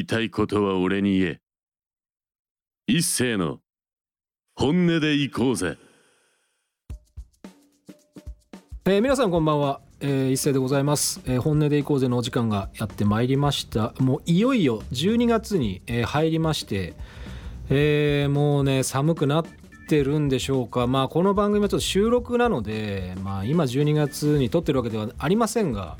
いたいことは俺に言え。一斉の本音で行こうぜ。えー皆さんこんばんは、えー一斉でございます、えー本音でいこうぜのお時間がやってまいりました。もういよいよ12月に、えー入りまして、えーもうね寒くなってるんでしょうか。まあこの番組はちょっと収録なのでまあ今12月に撮ってるわけではありませんが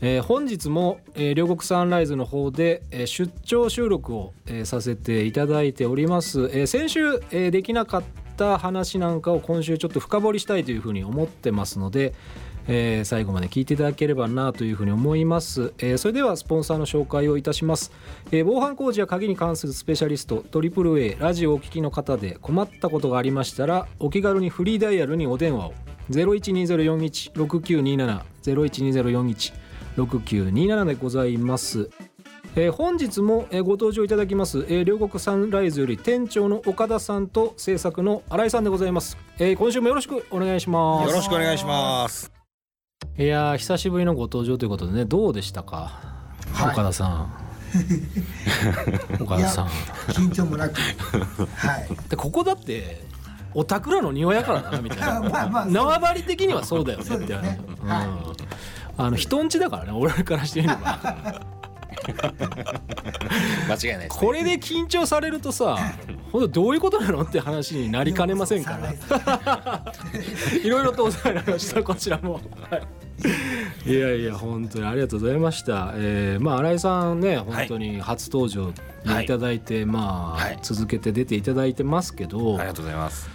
えー本日も、えー両国サンライズの方で、えー出張収録を、えーさせていただいております、えー先週、えーできなかった話なんかを今週ちょっと深掘りしたいというふうに思ってますので、えー最後まで聞いていただければなというふうに思います、えーそれではスポンサーの紹介をいたします、えー防犯工事や鍵に関するスペシャリスト AAA ラジオをお聞きの方で困ったことがありましたらお気軽にフリーダイヤルにお電話を。0120416927 012041 6927でございます。えー本日も、えーご登場いただきます、えー両国サンライズより店長の岡田さんと制作の新井さんでございます、えー今週もよろしくお願いします。よろしくお願いします。いやー久しぶりのご登場ということでねどうでしたか、はい。岡田さん。岡田さん。緊張もなく。はい。でここだってお宅らの庭やからなみたいな。まあまあ縄張り的にはそうだよねって。そうですね。うん。はいあの人んちだからね俺からしてみれば。間違いないです、これで緊張されるとさ本当どういうことなのって話になりかねませんから。いろいろとお世話になりましたこちらも、はい、いやいや本当にありがとうございました、えーまあ新井さんね本当に初登場いただいて、まあ、はい。続けて出ていただいてますけど、ありがとうございます。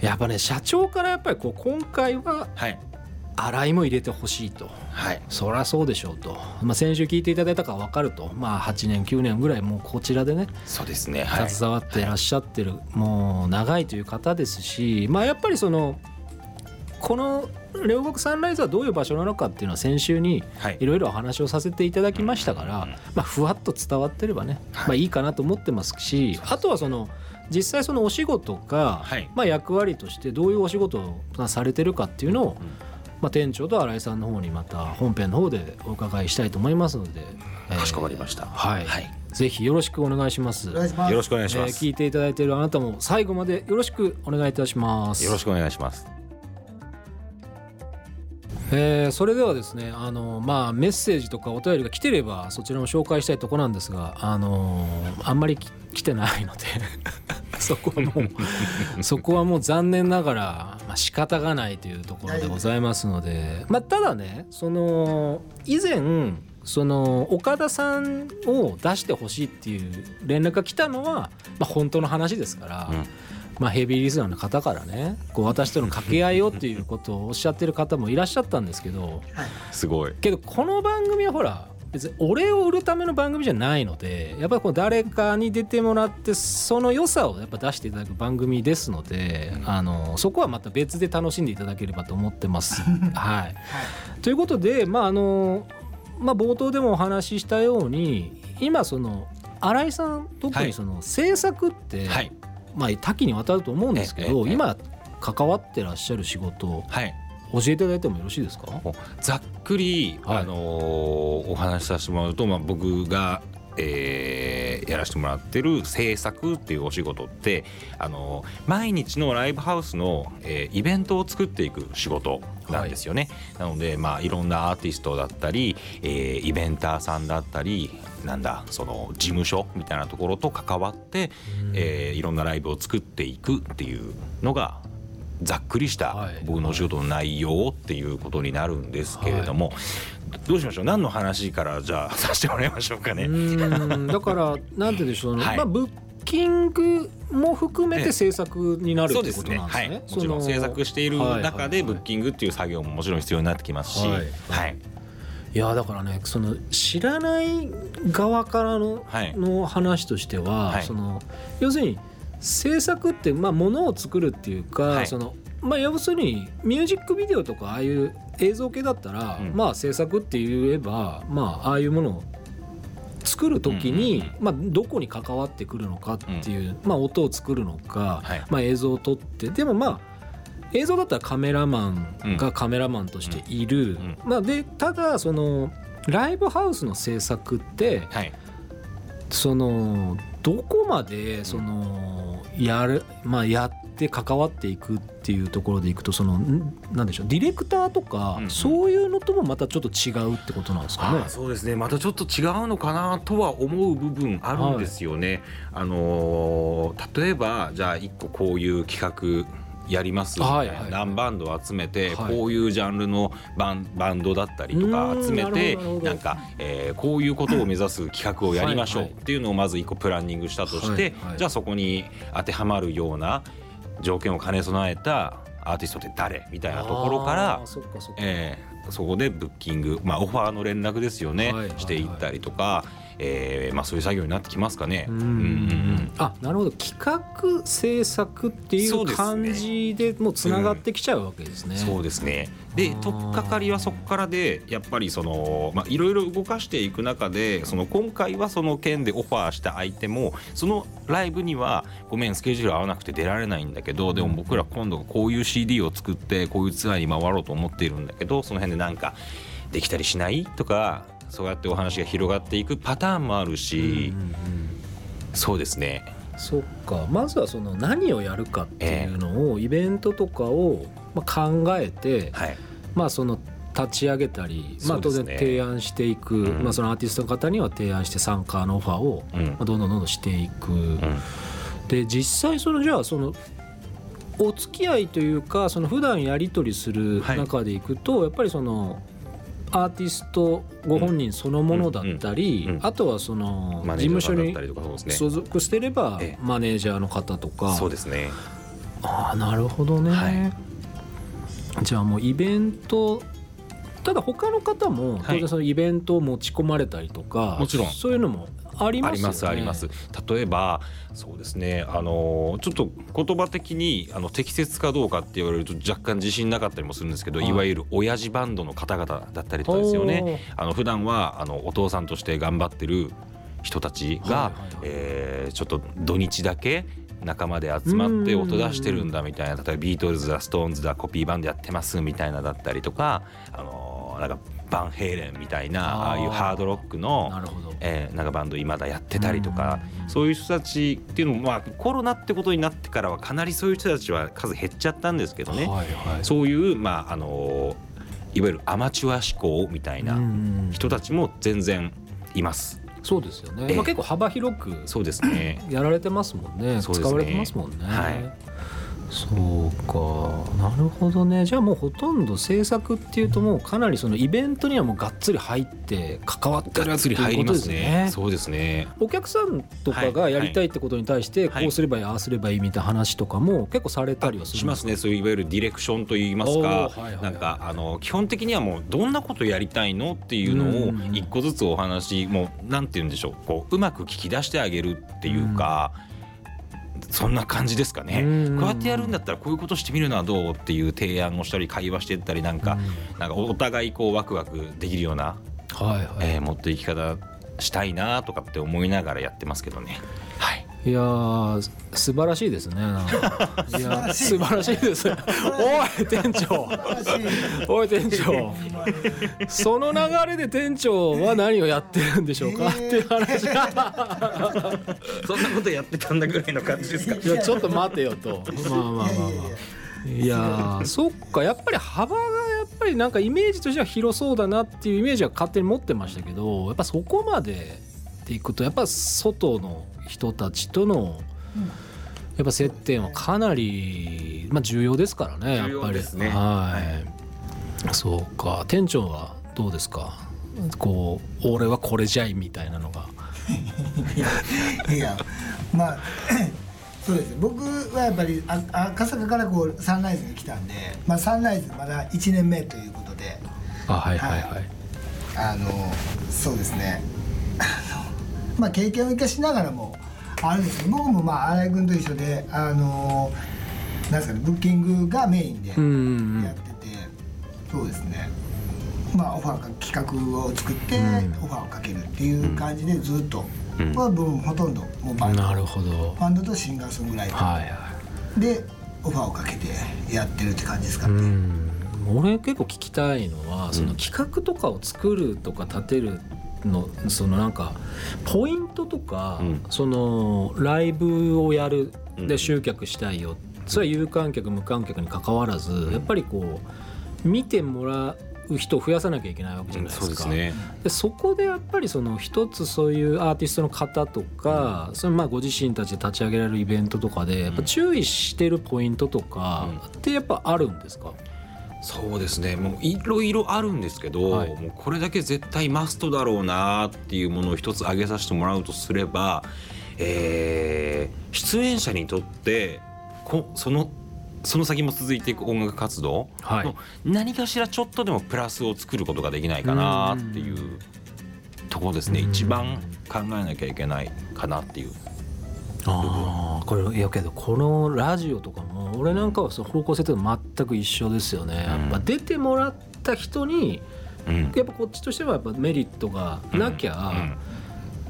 やっぱね社長からやっぱりこう今回ははい。新井も入れてほしいと。はい。そりゃそうでしょうと、まあ、先週聞いていただいたか分かると、まあ、8年9年ぐらいもうこちらでねそうですね。はい。携わっていらっしゃってる、もう長いという方ですし、まあ、やっぱりそのこの両国サンライズはどういう場所なのかっていうのは先週にはい。いろいろお話をさせていただきましたから、うんまあ、ふわっと伝わってればね、はい。まあ、いいかなと思ってますしあとはその実際そのお仕事が、はい。まあ、役割としてどういうお仕事をされてるかっていうのを、まあ、店長と新井さんの方にまた本編の方でお伺いしたいと思いますので、えーかしこまりました。はい、はい。ぜひよろしくお願いします。よろしくお願いしえーます。聞いていただいているあなたも最後までよろしくお願いいたします。よろしくお願いします。えーそれではですねあのまあメッセージとかお便りが来てればそちらも紹介したいところなんですがあのあんまりき来てないので そこはもうそこはもう残念ながら、まあ、仕方がないというところでございますので、まあ、ただねその以前その岡田さんを出してほしいっていう連絡が来たのは、まあ、本当の話ですから。うんまあ、ヘビーリスナーの方からねこう私との掛け合いをっていうことをおっしゃってる方もいらっしゃったんですけどはいすごい。けどこの番組はほら別に俺を売るための番組じゃないのでやっぱりこう誰かに出てもらってその良さをやっぱ出していただく番組ですのであのそこはまた別で楽しんでいただければと思ってます。はい、ということでまああの、まあ、冒頭でもお話ししたように今その新井さん特にその制作って、はい。まあ、多岐にわたると思うんですけど、今関わってらっしゃる仕事をはい。教えていただいてもよろしいですか？ざっくり、はい。あのーお話しさせてもらうと、まあ、僕が、えーやらせてもらってる制作っていうお仕事って、あのー毎日のライブハウスの、えーイベントを作っていく仕事なんですよね。なので、まあ、いろんなアーティストだったり、えーイベンターさんだったりなんだその事務所みたいなところと関わって、えーいろんなライブを作っていくっていうのがざっくりしたはい。僕のお仕事の内容っていうことになるんですけれども、どうしましょう？何の話からじゃあ させてもらいましょうかね。だから なんてでしょうね、はい。まあ、ブッキングも含めええて制作になるってことそうですね。なんですね。はい、もちろん制作している中でブッキングっていう作業ももちろん必要になってきますし、ははいい。はい。いやだからねその知らない側からの,、はい。の話としては、はい。その要するに制作ってまあものを作るっていうか、はい。そのまあ要するにミュージックビデオとかああいう映像系だったら、うん。まあ制作って言えばまあああいうものを作る時に、うんうんまあ、どこに関わってくるのかっていう、まあ、音を作るのか、はい。まあ、映像を撮ってでもまあ映像だったらカメラマンがカメラマンとしている、うん。まあ、でただそのライブハウスの制作ってはい。そのどこまでそのやるまあやって関わっていくっていうところでいくとそのんなんでしょうディレクターとか、そういうのともまたちょっと違うってことなんですかねあ。そうですねまたちょっと違うのかなとは思う部分あるんですよね。あのー例えばじゃあ一個こういう企画やります。みたいな、はいはい。何バンドを集めて、はい。こういうジャンルのバンバンドだったりとか集めてなんか、えーこういうことを目指す企画をやりましょうっていうのをまず一個プランニングしたとして、はいはい。じゃあそこに当てはまるような条件を兼ね備えたアーティストって誰みたいなところからそっかそっか。えーそこでブッキング、まあ、オファーの連絡ですよね、はいはいはい。していったりとか、えーまあ、そういう作業になってきますかね。うん。うんうんあなるほど。企画制作っていう感じでもうつながってきちゃうわけですね。そうですね。であー。取っかかりはそこからでやっぱりそのまあいろいろ動かしていく中でその今回はその件でオファーした相手もそのライブにはごめんスケジュール合わなくて出られないんだけどでも僕ら今度こういう CD を作ってこういうツアーに回ろうと思っているんだけどその辺でなんかできたりしない？とかそうやってお話が広がっていくパターンもあるし、うんうんうんそうですねそっか。まずはその何をやるかっていうのを、イベントとかをまあ考えて、はい。まあその立ち上げたり、まあ、当然提案していく、うん。まあ、そのアーティストの方には提案して参加のオファーを、どんどんどんどんしていく。うん。で実際そのじゃあそのお付き合いというかその普段やり取りするはい。中でいくと、やっぱりそのアーティストご本人そのものだったり、うんうんうんあとはそのマ事務所に所属してればええ。マネージャーの方とか、そうですね。ああなるほどね、はい。じゃあもうイベントただ他の方も当はい。然そのイベントを持ち込まれたりとか、もちろん。そういうのもありますよね。あります例えばそうですねあのちょっと言葉的にあの適切かどうかって言われると若干自信なかったりもするんですけど、はい。い、わゆる親父バンドの方々だったりとかですよね。あの普段はあのお父さんとして頑張ってる人たちが、はい。えーちょっと土日だけ仲間で集まって音出してるんだみたいな例えばビートルズだストーンズだコピーバンドやってますみたいなだったりとかあのなんかバンヘイレンみたいなああいうハードロックのなるほど。えー、なんかバンド今だやってたりとかうん。そういう人たちっていうのもまあコロナってことになってからはかなりそういう人たちは数減っちゃったんですけどね、はいはい。そういうまああのいわゆるアマチュア志向みたいなうん人たちも全然います。そうですよね、ええ。まあ、結構幅広くそうですね。やられてますもんね。そうですね。使われてますもんね。はいそうか。なるほどね。じゃあもうほとんど制作っていうともうかなりそのイベントにはもうがっつり入って関わってるがっつりっていうことですね。そうですね。お客さんとかがやりたいってことに対してはい。こうすればいいああすればいいみたいな話とかも結構されたりはするしますね。そういういわゆるディレクションといいますかなんかあの基本的にはもうどんなことやりたいのっていうのをうんうん一個ずつお話もうなんて言うんでしょう。こううまく聞き出してあげるっていうか、そんな感じですかね、うん。こうやってやるんだったらこういうことしてみるのはどうっていう提案をしたり会話していったりなんか、なんかお互いこうワクワクできるような、はいはい。えー持っていき方したいなとかって思いながらやってますけどね。はいいやー素晴らしいですね いやー素晴らしいです。おい店長。おい店長。その流れで店長は何をやってるんでしょうか、っていう話 そんなことやってたんだぐらいの感じですか？いやちょっと待てよと。まあまあまあまあ。いやーそっかやっぱり幅がやっぱりなんかイメージとしては広そうだなっていうイメージは勝手に持ってましたけどやっぱそこまでっていくとやっぱ外の人たちとのやっぱ接点はかなり、まあ、重要ですからねやっ重ぱりはい、そうか。店長はどうですか？こう俺はこれじゃいみたいなのが。いやまあ そうですね。僕はやっぱりあ赤坂からこうサンライズに来たんで、まあ、サンライズまだ1年目ということで。あはいはいはい、あのそうですね。あ のまあ経験を生かしながらもあるんですけど僕もまあ新井君と一緒であのなんですかねブッキングがメインでやってて、そうですね。まあオファーか企画を作ってうん。オファーをかけるっていう感じでずっと、うん。まあ僕もほとんどもうバンド。なるほど。バンドとシンガーソングライター。はいはいでオファーをかけてやってるって感じですかね。うん。俺結構聞きたいのは、その企画とかを作るとか立てるっのそのなんかポイントとか、うん。そのライブをやるうん。で集客したいよ。それは有観客無観客に関わらずやっぱりこう見てもらう人を増やさなきゃいけないわけじゃないですか。そうですね。でそこでやっぱりその一つそういうアーティストの方とか、そのまあご自身たちで立ち上げられるイベントとかでやっぱ注意してるポイントとかってやっぱあるんですか、そうですね。もういろいろあるんですけど、はい。もうこれだけ絶対マストだろうなっていうものを一つ挙げさせてもらうとすれば、えー出演者にとってこそのその先も続いていく音楽活動はい。の何かしらちょっとでもプラスを作ることができないかなっていうところですね。うん。一番考えなきゃいけないかなっていう。ああこれいやけどこのラジオとかも俺なんかはその方向性と全く一緒ですよね、うん。やっぱ出てもらった人にうん。やっぱこっちとしてはやっぱメリットがなきゃ、うん。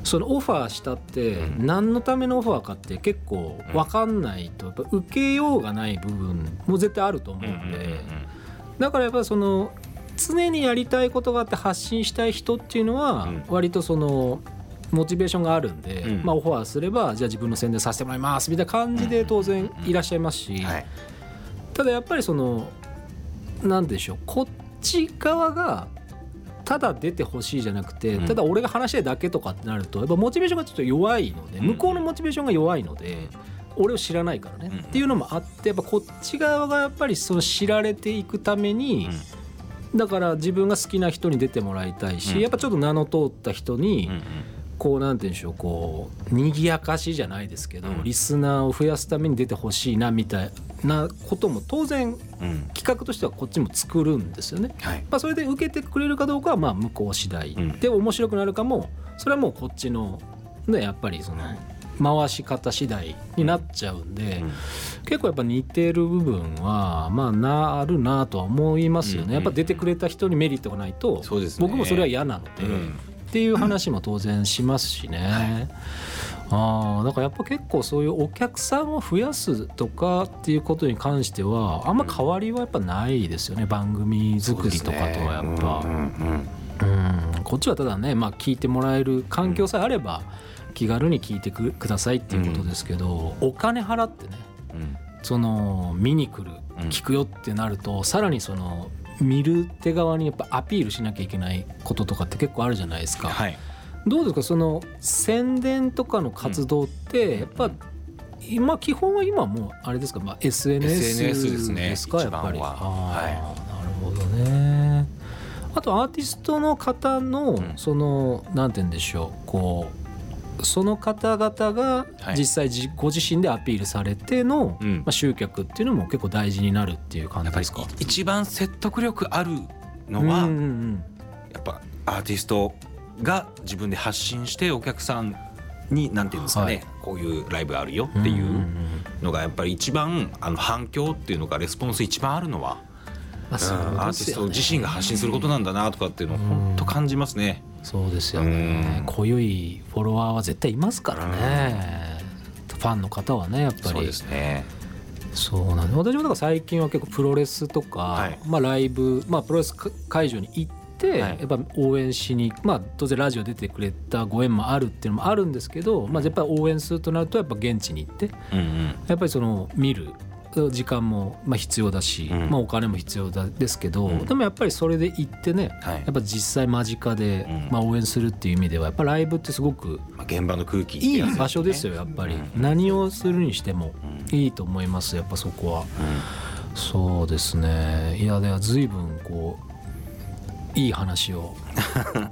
そのオファーしたってうん。何のためのオファーかって結構分かんないとやっぱ受けようがない部分も絶対あると思ううんでだからやっぱりその常にやりたいことがあって発信したい人っていうのはうん。割とそのモチベーションがあるんで、うん。まあ、オファーすればじゃあ自分の宣伝させてもらいますみたいな感じで当然いらっしゃいますし、うんはい。ただやっぱりそのなんでしょうこっち側がただ出てほしいじゃなくて、うん。ただ俺が話したいだけとかってなるとやっぱモチベーションがちょっと弱いので、うん。向こうのモチベーションが弱いので。俺を知らないからね、うん。っていうのもあってやっぱこっち側がやっぱりその知られていくために、だから自分が好きな人に出てもらいたいし、うん。やっぱちょっと名の通った人に、うんうんこうなんて言うんでしょうこう賑やかしじゃないですけど、うん。リスナーを増やすために出てほしいなみたいなことも当然うん企画としてはこっちも作るんですよね。はい。まあ、それで受けてくれるかどうかはまあ向こう次第、うん。で面白くなるかもそれはもうこっちの、ね、やっぱりその回し方次第になっちゃうんで、うん。結構やっぱ似てる部分はまあなあるなとは思いますよね、うん。やっぱ出てくれた人にメリットがないとそうですね。僕もそれは嫌なので、うんっていう話も当然しますしね。ああだからやっぱ結構そういうお客さんを増やすとかっていうことに関してはあんま変わりはやっぱないですよね。番組作りとかとはやっぱ。うんうんうんうん。こっちはただね、まあ、聞いてもらえる環境さえあれば気軽に聞いてくくださいっていうことですけど、お金払ってねうん。その見に来るうん。聞くよってなると、さらにその見る手側にやっぱアピールしなきゃいけないこととかって結構あるじゃないですか。はい。どうですか？その宣伝とかの活動ってやっぱ、今基本は今もうあれですか、まあ、SNS SNS ですねですか？やっぱり。はあーなるほどね。あとアーティストの方の、ん。そのなんて言うんでしょう。こうその方々がはい。実際じ、ご自身でアピールされての、うん。まあ、集客っていうのも結構大事になるっていう感じですか？一番説得力あるのは、うんうんうん。やっぱアーティストが自分で発信してお客さんになんていうんですかね、はい。こういうライブあるよっていうんのがやっぱり一番あの反響っていうのがレスポンス一番あるのは、まあそううんアーティスト自身が発信することなんだなとかっていうのを本当感じますね。そうですよね。うん。濃いフォロワーは絶対いますからね。ファンの方はねやっぱり。そうですね。そうなんです私もだから最近は結構プロレスとか、はい。まあ、ライブ、まあ、プロレス会場に行って、はい。やっぱ応援しに、まあ、当然ラジオ出てくれたご縁もあるっていうのもあるんですけど、まあ、やっぱり応援するとなるとやっぱ現地に行ってうんうん。やっぱりその見る時間もまあ必要だし、うん。まあ、お金も必要だですけど、うん。でもやっぱりそれで行ってねはい。やっぱ実際間近で、うん。まあ、応援するっていう意味ではやっぱライブってすごくまあ、現場の空気いい場所ですよやっぱり、うん。何をするにしてもうん。いいと思いますやっぱそこは。うん。そうですね。いやでは随分こういい話を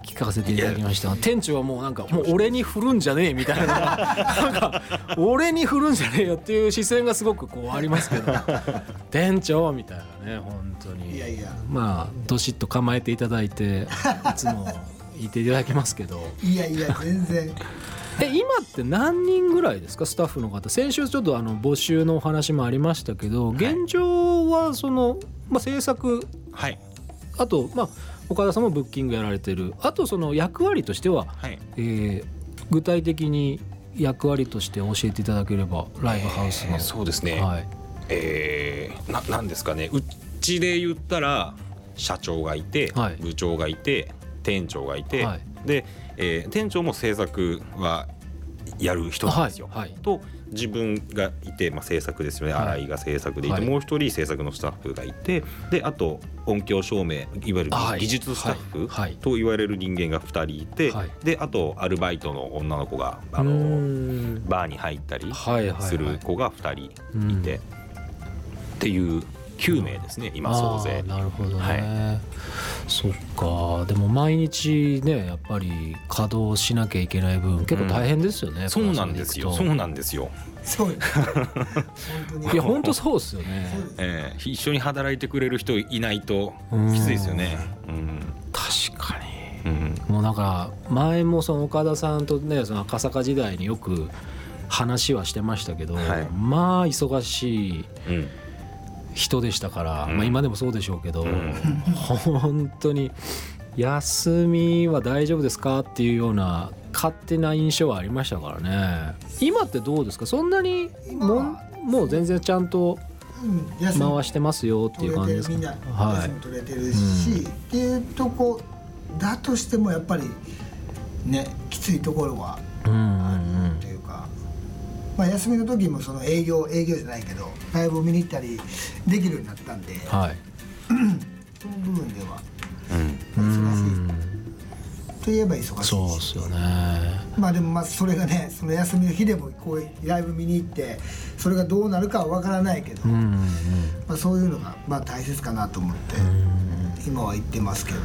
聞かせていただきました。が店長はもうなんかもう俺に振るんじゃねえみたいな。なんか俺に振るんじゃねえよっていう視線がすごくこうありますけど。店長みたいなね本当に。いやいや。まあどしっと構えていただいていつも言っていただきますけど。いやいや全然。え今って何人ぐらいですか？スタッフの方。先週ちょっとあの募集のお話もありましたけど現状はその、まあ、制作はい。あと、まあ、岡田さんもブッキングやられてる。あとその役割としては、はい。えー具体的に役割として教えていただければライブハウスの、えーそうですね、はい、えー、ななんですかね。うちで言ったら社長がいて、はい。部長がいて店長がいて、はい。で、えー店長も制作はやる人なんですよ。はい。はい。と自分がいて、まあ、制作ですよね、はい。新井が制作でいて、はい。もう一人制作のスタッフがいてであと音響照明いわゆるはい。技術スタッフと言われる人間が2人いて、はい。であとアルバイトの女の子があのん。バーに入ったりする子が2人いて、っていう9名ですね今総勢。なるほどね、はいそっかでも毎日ねやっぱり稼働しなきゃいけない分結構大変ですよね、そうなんですよ。そうなんですよ。そうです本当にいや本当そうですよねえー、一緒に働いてくれる人いないとうんきついですよね。うん。確かにうん。もうなんか前もその岡田さんとねその赤坂時代によく話はしてましたけど、はいまあ忙しいうん。人でしたから、うん。まあ今でもそうでしょうけど、うん。本当に休みは大丈夫ですかっていうような勝手な印象はありましたからね。今ってどうですか？そんなにもんもう全然ちゃんと回してますよっていう感じですか？取れてるみんなは休み取れてるし、っていうとこだとしてもやっぱりねきついところはうんうんあるうか、まあ、休みの時もその営業営業じゃないけどライブを見に行ったりできるようになったんで、うんはい。その部分ではうん。う忙しい。んといえば忙しいし。そうですよね。まあでもまあそれがねその休みの日でもこういうライブ見に行ってそれがどうなるかは分からないけど、うんうんまあ、そういうのがまあ大切かなと思って今は行ってますけど。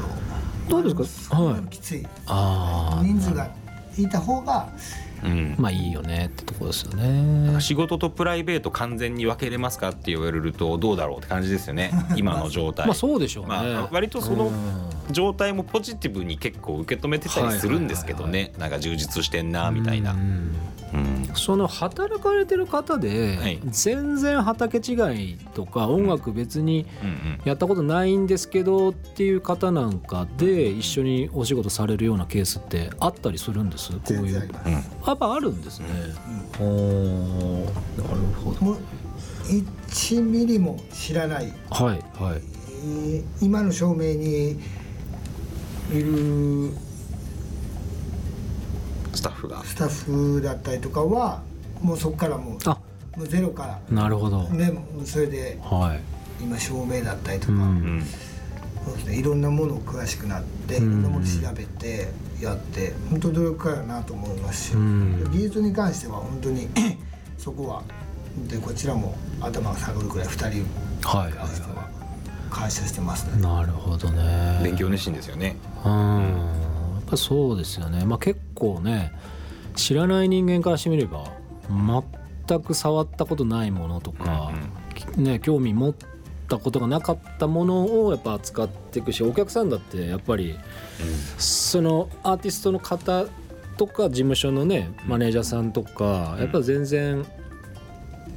どうですか？まあはいきつい。ああ人数がいた方がうん。まあいいよねってとこですよね。仕事とプライベート完全に分けれますかって言われるとどうだろうって感じですよね。今の状態。まあそうでしょうね、まあ割とそのうん。状態もポジティブに結構受け止めてたりするんですけどはいねなんか充実してんなみたいな。う。んうん。その働かれてる方で、はい。全然畑違いとか音楽別にうんうん。やったことないんですけどっていう方なんかで一緒にお仕事されるようなケースってあったりするんです？こういう。やっぱあるんですね、おーなるほど。もう1ミリも知らない、はいはい。えー今の照明にいるスタッフが。スタッフだったりとかはもうそこからもうあ。もうゼロかなるほど、らねもうそれではい。今照明だったりとか、うん。うんそうですね、いろんなものを詳しくなっていうん。ろんなものを調べてやって本当努力家やなと思いますし、うん。技術に関しては本当に そこはでこちらも頭が下がるくらい2人にはい関してはは感謝してますね。いなるほどね。勉強熱心ですよね。うんぱそうですよね。まあ結構ね知らない人間からしてみれば全く触ったことないものとか、ね興味持ったことがなかったものをやっぱ扱っていくしお客さんだってやっぱりそのアーティストの方とか事務所のねマネージャーさんとかやっぱ全然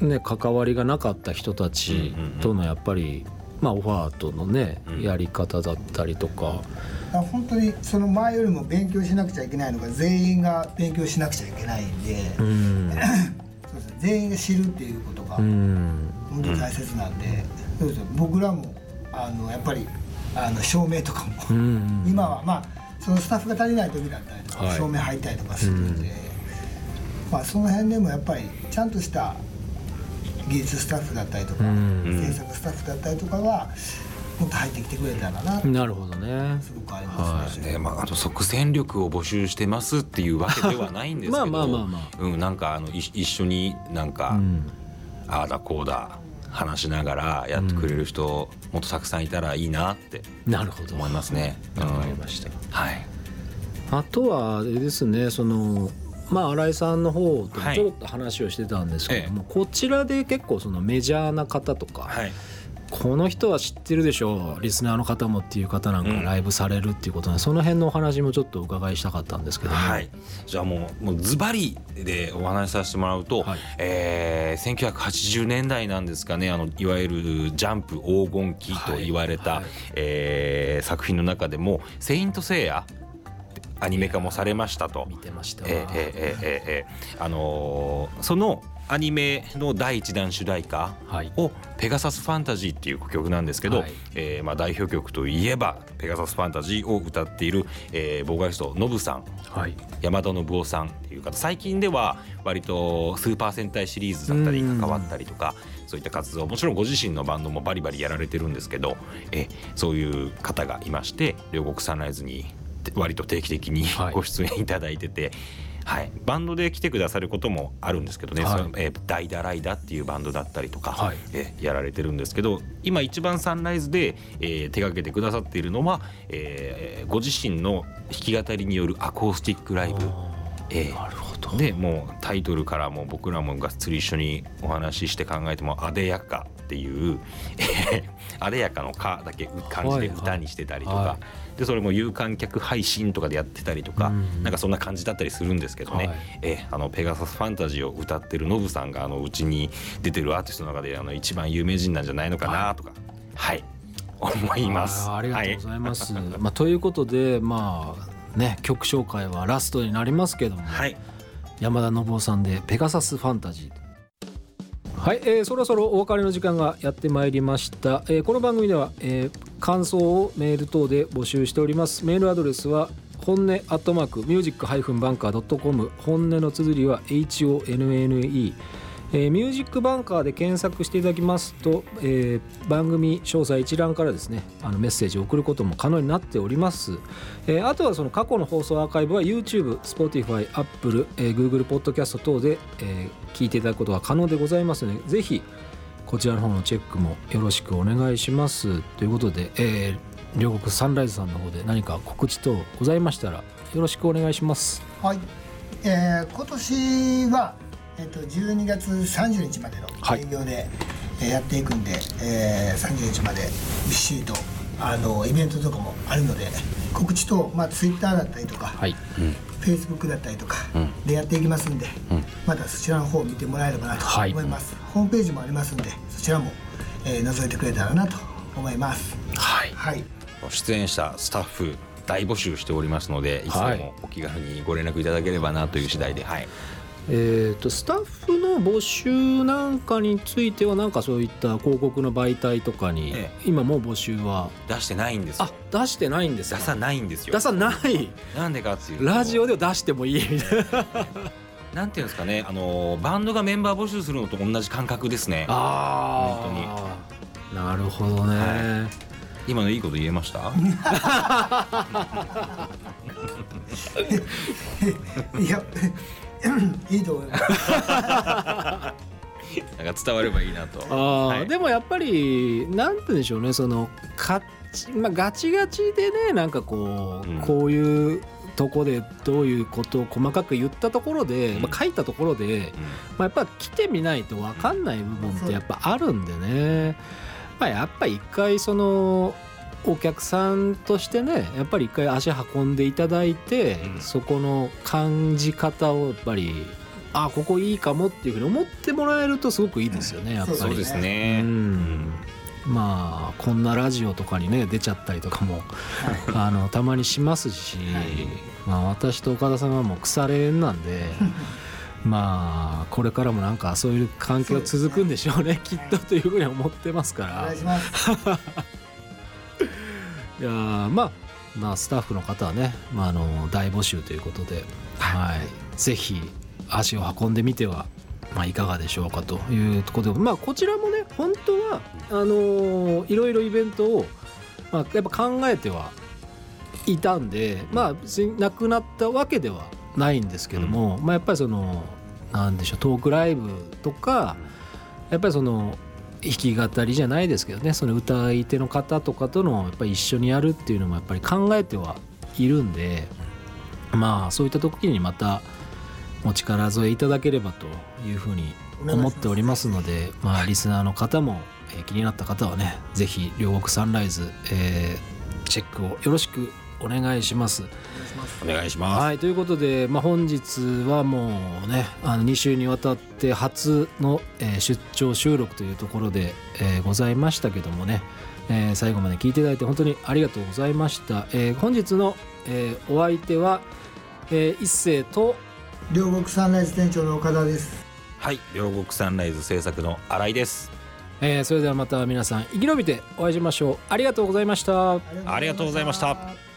ね関わりがなかった人たちとのやっぱりまあオファーとのねうん。やり方だったりとか。だから本当にその前よりも勉強しなくちゃいけないのが全員が勉強しなくちゃいけないんで、うん。そうですね、全員が知るっていうことがうん。本当に大切なんで、そうですね。僕らもあのやっぱりあの照明とかも、うん。今はまあそのスタッフが足りない時だったりとか、はい。照明入ったりとかするんで、まあその辺でもやっぱりちゃんとした技術スタッフだったりとか、うん。制作スタッフだったりとかがもっと入ってきてくれたらな。なるほどね。すごくありますね。ねまあ、あと即戦力を募集してますっていうわけではないんですけど。まあまあまあまうん、なんかあのい一緒になんか、うん。ああだこうだ話しながらやってくれる人、もっとたくさんいたらいいなってなるほど。思いますね。わかりうんました。はい、あとはあれですねそのまあ新井さんの方とはい。ちょっと話をしてたんですけども、こちらで結構そのメジャーな方とか、はいこの人は知ってるでしょう。リスナーの方もっていう方なんかうん。ライブされるっていうことで、その辺のお話もちょっとお伺いしたかったんですけども、はい、じゃあもうもうズバリでお話しさせてもらうと、はい。えー1980年代なんですかね。あのいわゆるジャンプ黄金期と言われた、はい。はいえー作品の中でも「セイント・セイヤ」アニメ化もされましたと。見。てました。わえーえーえーえーえー。あのーそのアニメの第一弾主題歌はい。を「ペガサスファンタジー」っていう曲なんですけど、はい。えーまあ、代表曲といえば「ペガサスファンタジー」を歌っている、えーボーカリストノブさんはい。山田信夫さんっていう方。最近では割とスーパー戦隊シリーズだったりうん。関わったりとかそういった活動もちろんご自身のバンドもバリバリやられてるんですけどえそういう方がいまして両国サンライズに割と定期的にはい。ご出演いただいてて。はい、バンドで来てくださることもあるんですけどね、はい。そのえーダイダライダっていうバンドだったりとか、はい。えーやられてるんですけど今一番サンライズで、えー手掛けてくださっているのは、えーご自身の弾き語りによるアコースティックライブ。えー。なるほど。でもうタイトルからも僕らもがっつり一緒にお話しして考えても「あでやか」っていうえーあでやかの「か」だけ漢字で歌にしてたりとか、はいはいでそれも有観客配信とかでやってたりとか、うん。なんかそんな感じだったりするんですけどね、はい。えーあのペガサスファンタジーを歌ってるノブさんがあのうちに出てるアーティストの中であの一番有名人なんじゃないのかなとか。はい、思います。ありがとうごはざいます。まあ、ということでまあね曲紹介はラストになりますけども、い、はい。山田信夫さんで「ペガサスファンタジー」はい、えーそろそろお別れの時間がやってまいりました、えーこの番組では、えー感想をメール等で募集しております。メールアドレスは本音アットマークミュージックハイフンバンカー .com 本音の綴りは HONNE えーミュージックバンカーで検索していただきますと、えー番組詳細一覧からですねあのメッセージを送ることも可能になっております、えーあとはその過去の放送アーカイブは YouTube、Spotify、Apple、えー Google ポッドキャスト等で、えー聞いていただくことが可能でございますのでぜひこちらの方のチェックもよろしくお願いします。ということで、えー両国サンライズさんの方で何か告知等ございましたらよろしくお願いします。はい、えー今年は、えっと12月30日までのはい。営業で、えーやっていくんで、えー30日までびっしりとあのイベントとかもあるので告知と、まあ、Twitter だったりとか、はい。Facebook だったりとかうん。でやっていきますんで、うん。またそちらの方を見てもらえればなとはい。思います、ホームページもありますんでそちらも、えー覗いてくれたらなと思います。はい。はい。出演者スタッフ大募集しておりますのでいつではい。もお気軽にご連絡いただければなという次第で、はい、えー、とスタッフの募集なんかについてはなんかそういった広告の媒体とかに、え今もう募集は。出してないんですよ。あ出してないんですか？出さないんですよ。出さない。なんでかっていうと。ラジオでは出してもいい。みたいななんていうんですかね。あのバンドがメンバー募集するのと同じ感覚ですね。あ本当に。なるほどね、は今のいいこと言えました？いや いいと思います。なんか伝わればいいなと。あーはい。でもやっぱりなんて言うんでしょうねそのかち、まあ、ガチガチでねなんかこう、うん。こういうとこでどういうことを細かく言ったところで、うん。まあ、書いたところで、まあ、やっぱ来てみないと分かんない部分ってやっぱあるんでね、まあ、やっぱ一回そのお客さんとしてねやっぱり一回足運んでいただいて、うん。そこの感じ方をやっぱりあここいいかもっていうふうに思ってもらえるとすごくいいですよねやっぱり。そうですね、うん。まあこんなラジオとかにね出ちゃったりとかもあのたまにしますし、まあ、私と岡田さんはもう腐れ縁なんで まあこれからもなんかそういう関係は続くんでしょうねきっとというふうに思ってますかおら願いやーまあまあスタッフの方はね、まあ、あの大募集ということで、はい、ぜひ足を運んでみては、まあ、いかがでしょうかというところで、まあ、こちらもね本当はあのーいろいろイベントを、まあ、やっぱ考えてはいたんで、まあ、別になくなったわけではないんですけども、まあ、やっぱりそのなんでしょうトークライブとかやっぱりその弾き語りじゃないですけどねその歌い手の方とかとのやっぱり一緒にやるっていうのもやっぱり考えてはいるんでまあそういった時にまたお力添えいただければというふうに思っておりますのでまあリスナーの方も、えー気になった方はねぜひ両国サンライズ、えーチェックをよろしくお願いします。お願いします、はいということで、まあ、本日はもうねあの2週にわたって初の、えー出張収録というところで、えーございましたけどもね、えー最後まで聞いていただいて本当にありがとうございました、えー本日の、えーお相手は、えー一星と両国サンライズ店長の岡田です。はい両国サンライズ制作の新井です。えーそれではまた皆さん生き延びてお会いしましょう。ありがとうございました。ありがとうございました